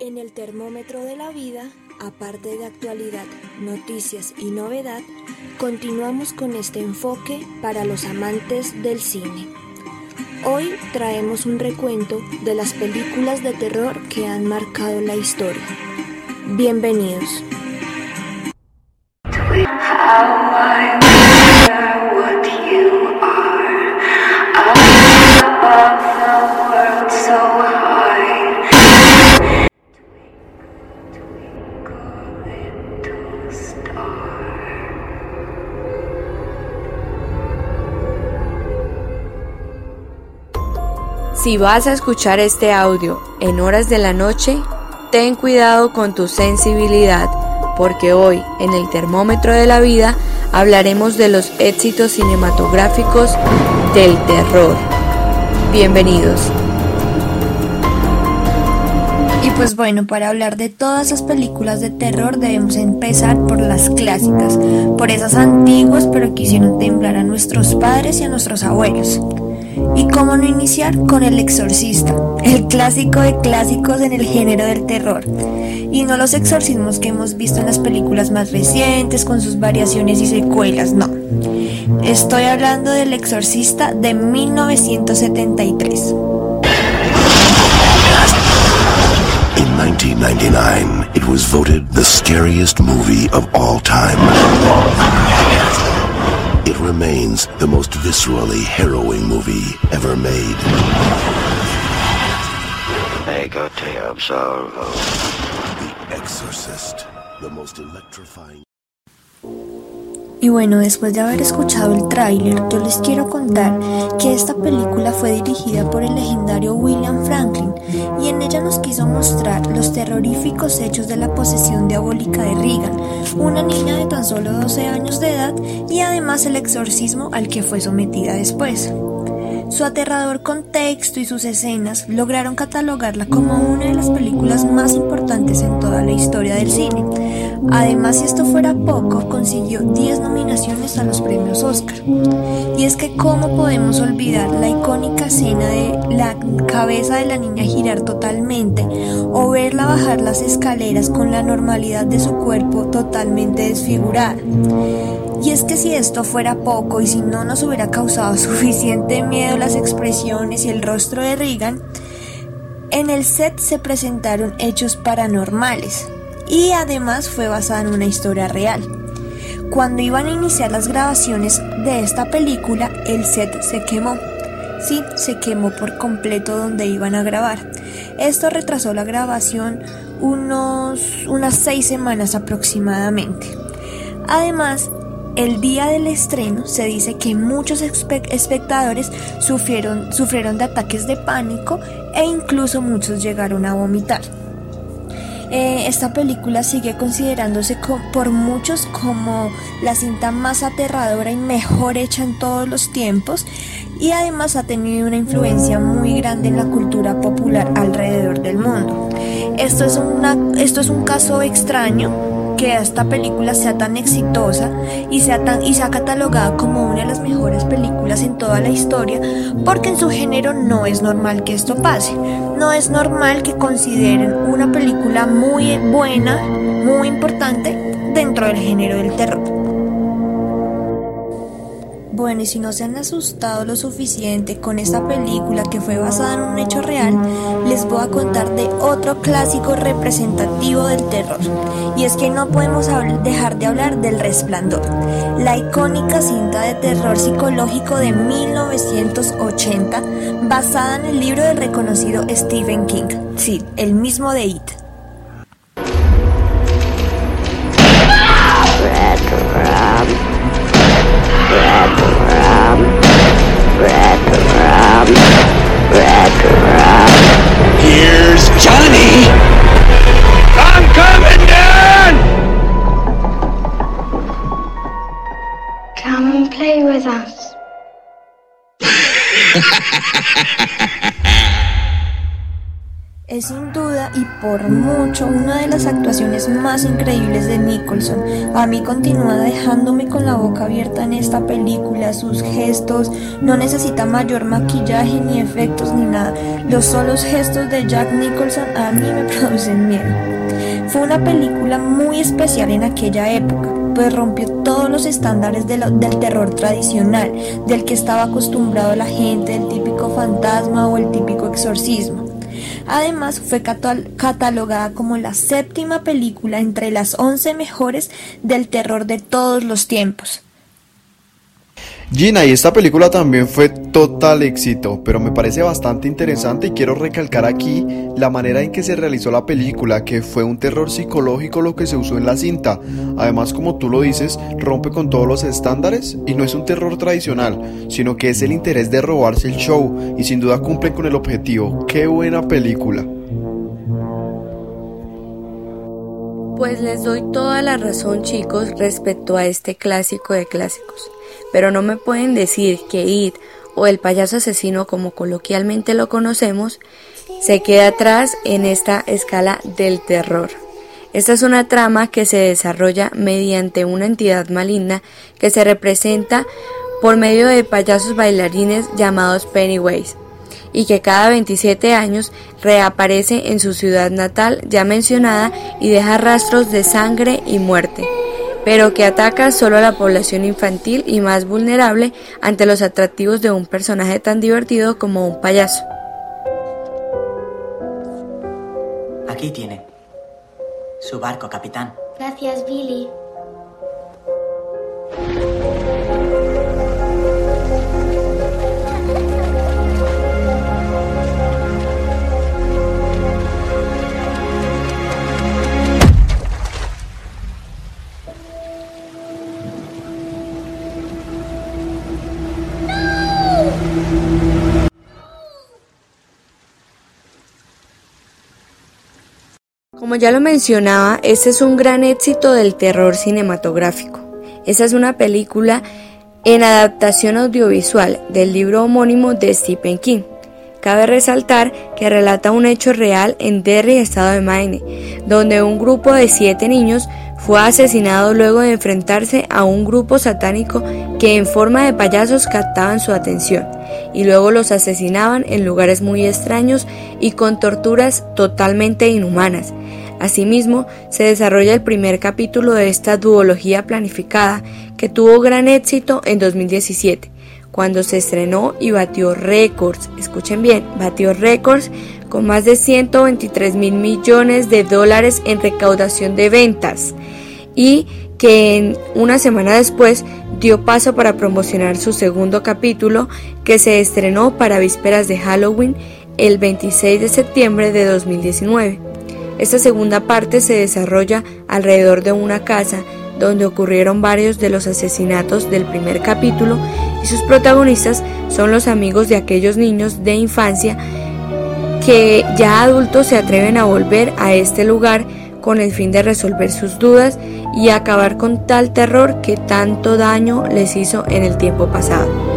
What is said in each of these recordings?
En el termómetro de la vida, aparte de actualidad, noticias y novedad, continuamos con este enfoque para los amantes del cine. Hoy traemos un recuento de las películas de terror que han marcado la historia. Bienvenidos. Si vas a escuchar este audio en horas de la noche, ten cuidado con tu sensibilidad, porque hoy en el termómetro de la vida hablaremos de los éxitos cinematográficos del terror. Bienvenidos. Y pues bueno, para hablar de todas esas películas de terror debemos empezar por las clásicas, por esas antiguas pero que hicieron temblar a nuestros padres y a nuestros abuelos. Y cómo no iniciar con El Exorcista, el clásico de clásicos en el género del terror. Y no los exorcismos que hemos visto en las películas más recientes con sus variaciones y secuelas, no. Estoy hablando del Exorcista de 1973. In 1999, it was voted the scariest movie of all time. It remains the most viscerally harrowing movie ever made. Ego te absolvo. The Exorcist, the most electrifying. Y bueno, después de haber escuchado el tráiler, yo les quiero contar que esta película fue dirigida por el legendario William Franklin y en ella nos quiso mostrar los terroríficos hechos de la posesión diabólica de Regan, una niña de tan solo 12 años de edad y además el exorcismo al que fue sometida después. Su aterrador contexto y sus escenas lograron catalogarla como una de las películas más importantes en toda la historia del cine. Además, si esto fuera poco, consiguió 10 nominaciones a los premios Oscar. Y es que cómo podemos olvidar la icónica escena de la cabeza de la niña girar totalmente o verla bajar las escaleras con la normalidad de su cuerpo totalmente desfigurada. Y es que si esto fuera poco y si no nos hubiera causado suficiente miedo las expresiones y el rostro de Regan, en el set se presentaron hechos paranormales y además fue basada en una historia real. Cuando iban a iniciar las grabaciones de esta película, el set se quemó. Sí, se quemó por completo donde iban a grabar. Esto retrasó la grabación unos, unas seis semanas aproximadamente. Además, el día del estreno se dice que muchos espectadores sufrieron, sufrieron de ataques de pánico e incluso muchos llegaron a vomitar. Eh, esta película sigue considerándose por muchos como la cinta más aterradora y mejor hecha en todos los tiempos y además ha tenido una influencia muy grande en la cultura popular alrededor del mundo. Esto es, esto es un caso extraño que esta película sea tan exitosa y sea tan y sea catalogada como una de las mejores películas en toda la historia, porque en su género no es normal que esto pase. No es normal que consideren una película muy buena, muy importante dentro del género del terror. Bueno, y si no se han asustado lo suficiente con esta película que fue basada en un hecho real, les voy a contar de otro clásico representativo del terror. Y es que no podemos dejar de hablar del Resplandor, la icónica cinta de terror psicológico de 1980, basada en el libro del reconocido Stephen King, sí, el mismo de It. Here's Johnny! I'm coming down! Come and play with us. Sin duda y por mucho una de las actuaciones más increíbles de Nicholson. A mí continúa dejándome con la boca abierta en esta película. Sus gestos no necesita mayor maquillaje ni efectos ni nada. Los solos gestos de Jack Nicholson a mí me producen miedo. Fue una película muy especial en aquella época, pues rompió todos los estándares del terror tradicional, del que estaba acostumbrado la gente, el típico fantasma o el típico exorcismo. Además, fue catalogada como la séptima película entre las 11 mejores del terror de todos los tiempos. Gina, y esta película también fue total éxito, pero me parece bastante interesante y quiero recalcar aquí la manera en que se realizó la película, que fue un terror psicológico lo que se usó en la cinta. Además, como tú lo dices, rompe con todos los estándares y no es un terror tradicional, sino que es el interés de robarse el show y sin duda cumple con el objetivo. ¡Qué buena película! Pues les doy toda la razón chicos respecto a este clásico de clásicos pero no me pueden decir que It o el payaso asesino como coloquialmente lo conocemos se queda atrás en esta escala del terror. Esta es una trama que se desarrolla mediante una entidad maligna que se representa por medio de payasos bailarines llamados Pennywise y que cada 27 años reaparece en su ciudad natal ya mencionada y deja rastros de sangre y muerte pero que ataca solo a la población infantil y más vulnerable ante los atractivos de un personaje tan divertido como un payaso. Aquí tiene. Su barco, capitán. Gracias, Billy. Como ya lo mencionaba, este es un gran éxito del terror cinematográfico. Esta es una película en adaptación audiovisual del libro homónimo de Stephen King. Cabe resaltar que relata un hecho real en Derry, estado de Maine, donde un grupo de siete niños fue asesinado luego de enfrentarse a un grupo satánico que en forma de payasos captaban su atención y luego los asesinaban en lugares muy extraños y con torturas totalmente inhumanas, Asimismo, se desarrolla el primer capítulo de esta duología planificada que tuvo gran éxito en 2017, cuando se estrenó y batió récords, escuchen bien, batió récords con más de 123 mil millones de dólares en recaudación de ventas y que en una semana después dio paso para promocionar su segundo capítulo que se estrenó para vísperas de Halloween el 26 de septiembre de 2019. Esta segunda parte se desarrolla alrededor de una casa donde ocurrieron varios de los asesinatos del primer capítulo y sus protagonistas son los amigos de aquellos niños de infancia que ya adultos se atreven a volver a este lugar con el fin de resolver sus dudas y acabar con tal terror que tanto daño les hizo en el tiempo pasado.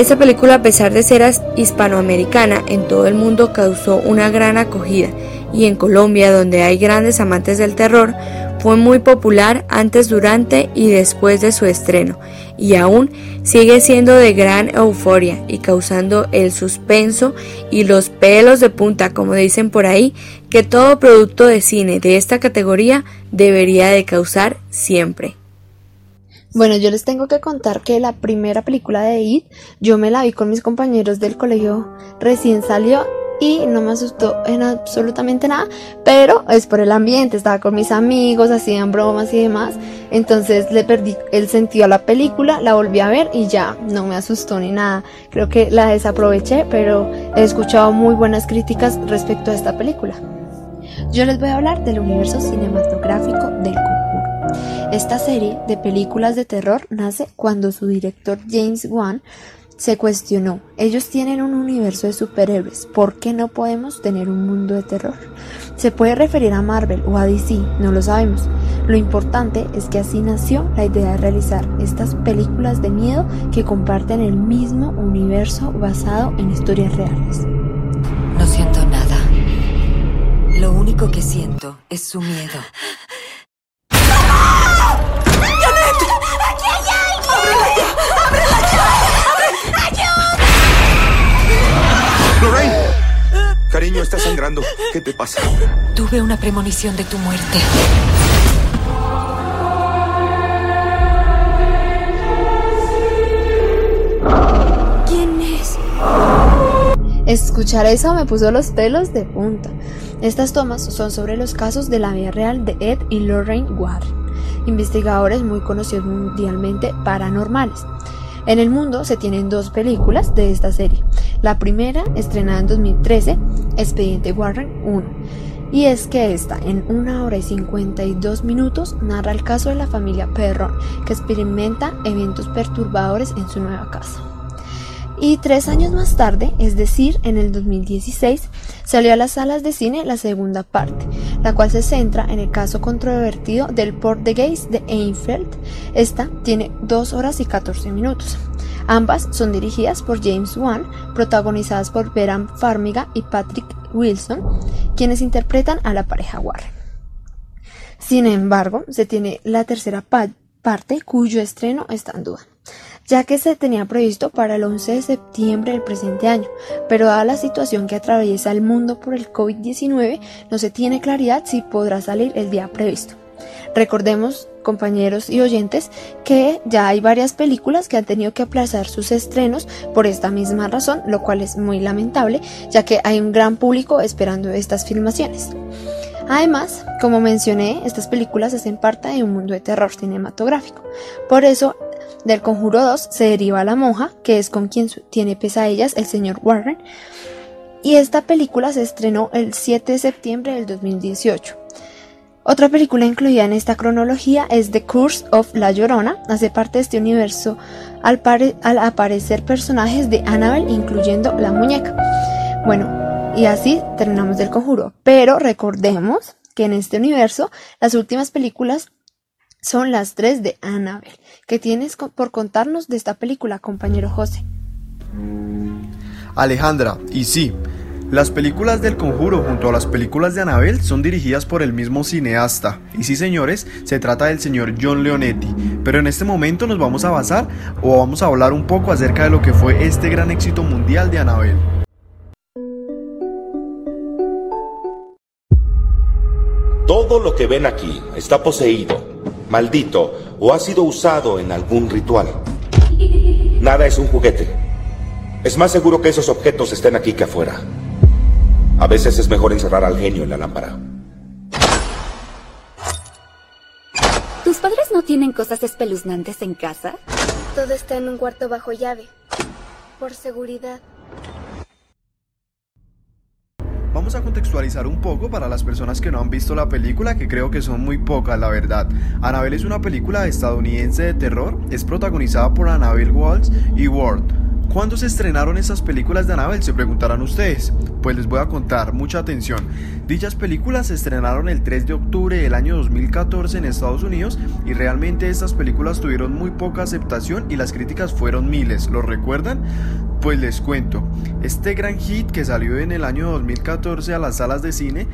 Esta película, a pesar de ser hispanoamericana, en todo el mundo causó una gran acogida y en Colombia, donde hay grandes amantes del terror, fue muy popular antes, durante y después de su estreno, y aún sigue siendo de gran euforia y causando el suspenso y los pelos de punta, como dicen por ahí, que todo producto de cine de esta categoría debería de causar siempre. Bueno, yo les tengo que contar que la primera película de It, yo me la vi con mis compañeros del colegio, recién salió y no me asustó en absolutamente nada, pero es por el ambiente, estaba con mis amigos, hacían bromas y demás, entonces le perdí el sentido a la película, la volví a ver y ya no me asustó ni nada, creo que la desaproveché, pero he escuchado muy buenas críticas respecto a esta película. Yo les voy a hablar del universo cinematográfico del esta serie de películas de terror nace cuando su director James Wan se cuestionó, ellos tienen un universo de superhéroes, ¿por qué no podemos tener un mundo de terror? Se puede referir a Marvel o a DC, no lo sabemos. Lo importante es que así nació la idea de realizar estas películas de miedo que comparten el mismo universo basado en historias reales. No siento nada. Lo único que siento es su miedo. Cariño, está sangrando. ¿Qué te pasa? Tuve una premonición de tu muerte. ¿Quién es? Escuchar eso me puso los pelos de punta. Estas tomas son sobre los casos de la vida real de Ed y Lorraine Warren, investigadores muy conocidos mundialmente paranormales. En el mundo se tienen dos películas de esta serie. La primera, estrenada en 2013, Expediente Warren 1. Y es que esta, en una hora y 52 minutos, narra el caso de la familia Perron, que experimenta eventos perturbadores en su nueva casa. Y tres años más tarde, es decir, en el 2016, salió a las salas de cine la segunda parte, la cual se centra en el caso controvertido del Port de Gays de Einfeld. Esta tiene 2 horas y 14 minutos. Ambas son dirigidas por James Wan, protagonizadas por Beran Farmiga y Patrick Wilson, quienes interpretan a la pareja Warren. Sin embargo, se tiene la tercera parte cuyo estreno está en duda ya que se tenía previsto para el 11 de septiembre del presente año, pero dada la situación que atraviesa el mundo por el COVID-19, no se tiene claridad si podrá salir el día previsto. Recordemos, compañeros y oyentes, que ya hay varias películas que han tenido que aplazar sus estrenos por esta misma razón, lo cual es muy lamentable, ya que hay un gran público esperando estas filmaciones. Además, como mencioné, estas películas hacen parte de un mundo de terror cinematográfico. Por eso, del Conjuro 2 se deriva la monja, que es con quien tiene pesadillas el señor Warren. Y esta película se estrenó el 7 de septiembre del 2018. Otra película incluida en esta cronología es The Curse of La Llorona. Hace parte de este universo al, aparecer personajes de Annabelle, incluyendo la muñeca. Bueno, y así terminamos del conjuro. Pero recordemos que en este universo las últimas películas son las tres de Annabelle. ¿Qué tienes por contarnos de esta película, compañero José? Alejandra, y sí, las películas del Conjuro junto a las películas de Annabelle son dirigidas por el mismo cineasta. Y sí, señores, se trata del señor John Leonetti. Pero en este momento nos vamos a basar o vamos a hablar un poco acerca de lo que fue este gran éxito mundial de Annabelle. Todo lo que ven aquí está poseído maldito o ha sido usado en algún ritual. Nada es un juguete. Es más seguro que esos objetos estén aquí que afuera. A veces es mejor encerrar al genio en la lámpara. ¿Tus padres no tienen cosas espeluznantes en casa? Todo está en un cuarto bajo llave. Por seguridad. Vamos a contextualizar un poco para las personas que no han visto la película, que creo que son muy pocas, la verdad. Annabelle es una película estadounidense de terror, es protagonizada por Annabelle Waltz y Ward. ¿Cuándo se estrenaron esas películas de Annabelle? Se preguntarán ustedes. Pues les voy a contar, mucha atención. Dichas películas se estrenaron el 3 de octubre del año 2014 en Estados Unidos y realmente estas películas tuvieron muy poca aceptación y las críticas fueron miles. ¿Lo recuerdan? Pues les cuento, este gran hit que salió en el año 2014 a las salas de cine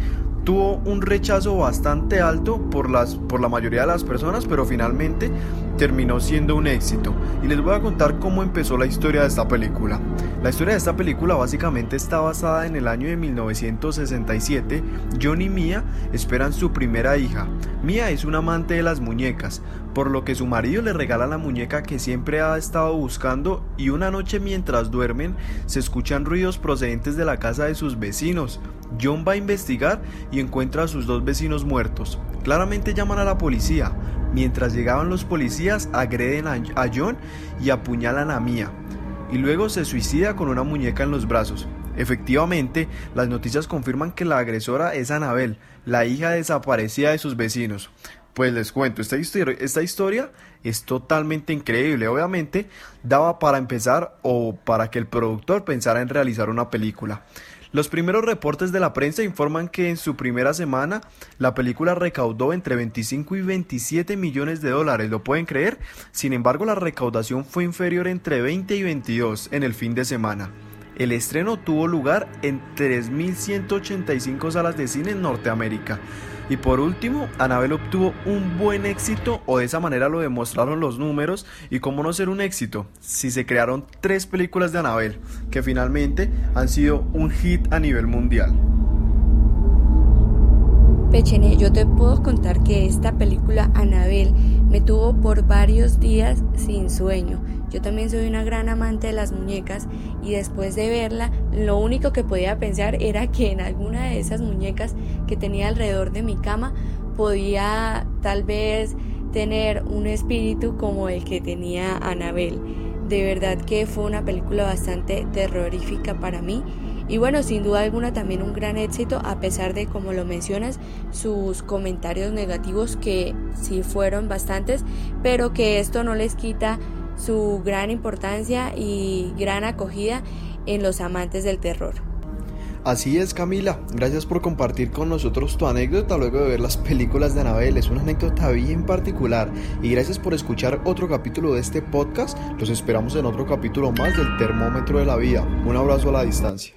tuvo un rechazo bastante alto por, las, por la mayoría de las personas, pero finalmente terminó siendo un éxito. Y les voy a contar cómo empezó la historia de esta película. La historia de esta película básicamente está basada en el año de 1967. John y Mia esperan su primera hija. Mia es una amante de las muñecas, por lo que su marido le regala la muñeca que siempre ha estado buscando y una noche mientras duermen se escuchan ruidos procedentes de la casa de sus vecinos. John va a investigar y encuentra a sus dos vecinos muertos. Claramente llaman a la policía. Mientras llegaban los policías agreden a John y apuñalan a Mia. Y luego se suicida con una muñeca en los brazos. Efectivamente, las noticias confirman que la agresora es Anabel, la hija desaparecida de sus vecinos. Pues les cuento, esta esta historia es totalmente increíble. Obviamente, daba para empezar o para que el productor pensara en realizar una película. Los primeros reportes de la prensa informan que en su primera semana la película recaudó entre 25 y 27 millones de dólares, ¿lo pueden creer? Sin embargo, la recaudación fue inferior entre 20 y 22 en el fin de semana. El estreno tuvo lugar en 3.185 salas de cine en Norteamérica. Y por último, Anabel obtuvo un buen éxito, o de esa manera lo demostraron los números. ¿Y cómo no ser un éxito? Si se crearon tres películas de Anabel, que finalmente han sido un hit a nivel mundial. Pechene, yo te puedo contar que esta película Anabel me tuvo por varios días sin sueño. Yo también soy una gran amante de las muñecas y después de verla lo único que podía pensar era que en alguna de esas muñecas que tenía alrededor de mi cama podía tal vez tener un espíritu como el que tenía Anabel. De verdad que fue una película bastante terrorífica para mí y bueno, sin duda alguna también un gran éxito a pesar de, como lo mencionas, sus comentarios negativos que sí fueron bastantes, pero que esto no les quita su gran importancia y gran acogida en los amantes del terror. Así es Camila, gracias por compartir con nosotros tu anécdota luego de ver las películas de Anabel, es una anécdota bien particular. Y gracias por escuchar otro capítulo de este podcast, los esperamos en otro capítulo más del termómetro de la vida, un abrazo a la distancia.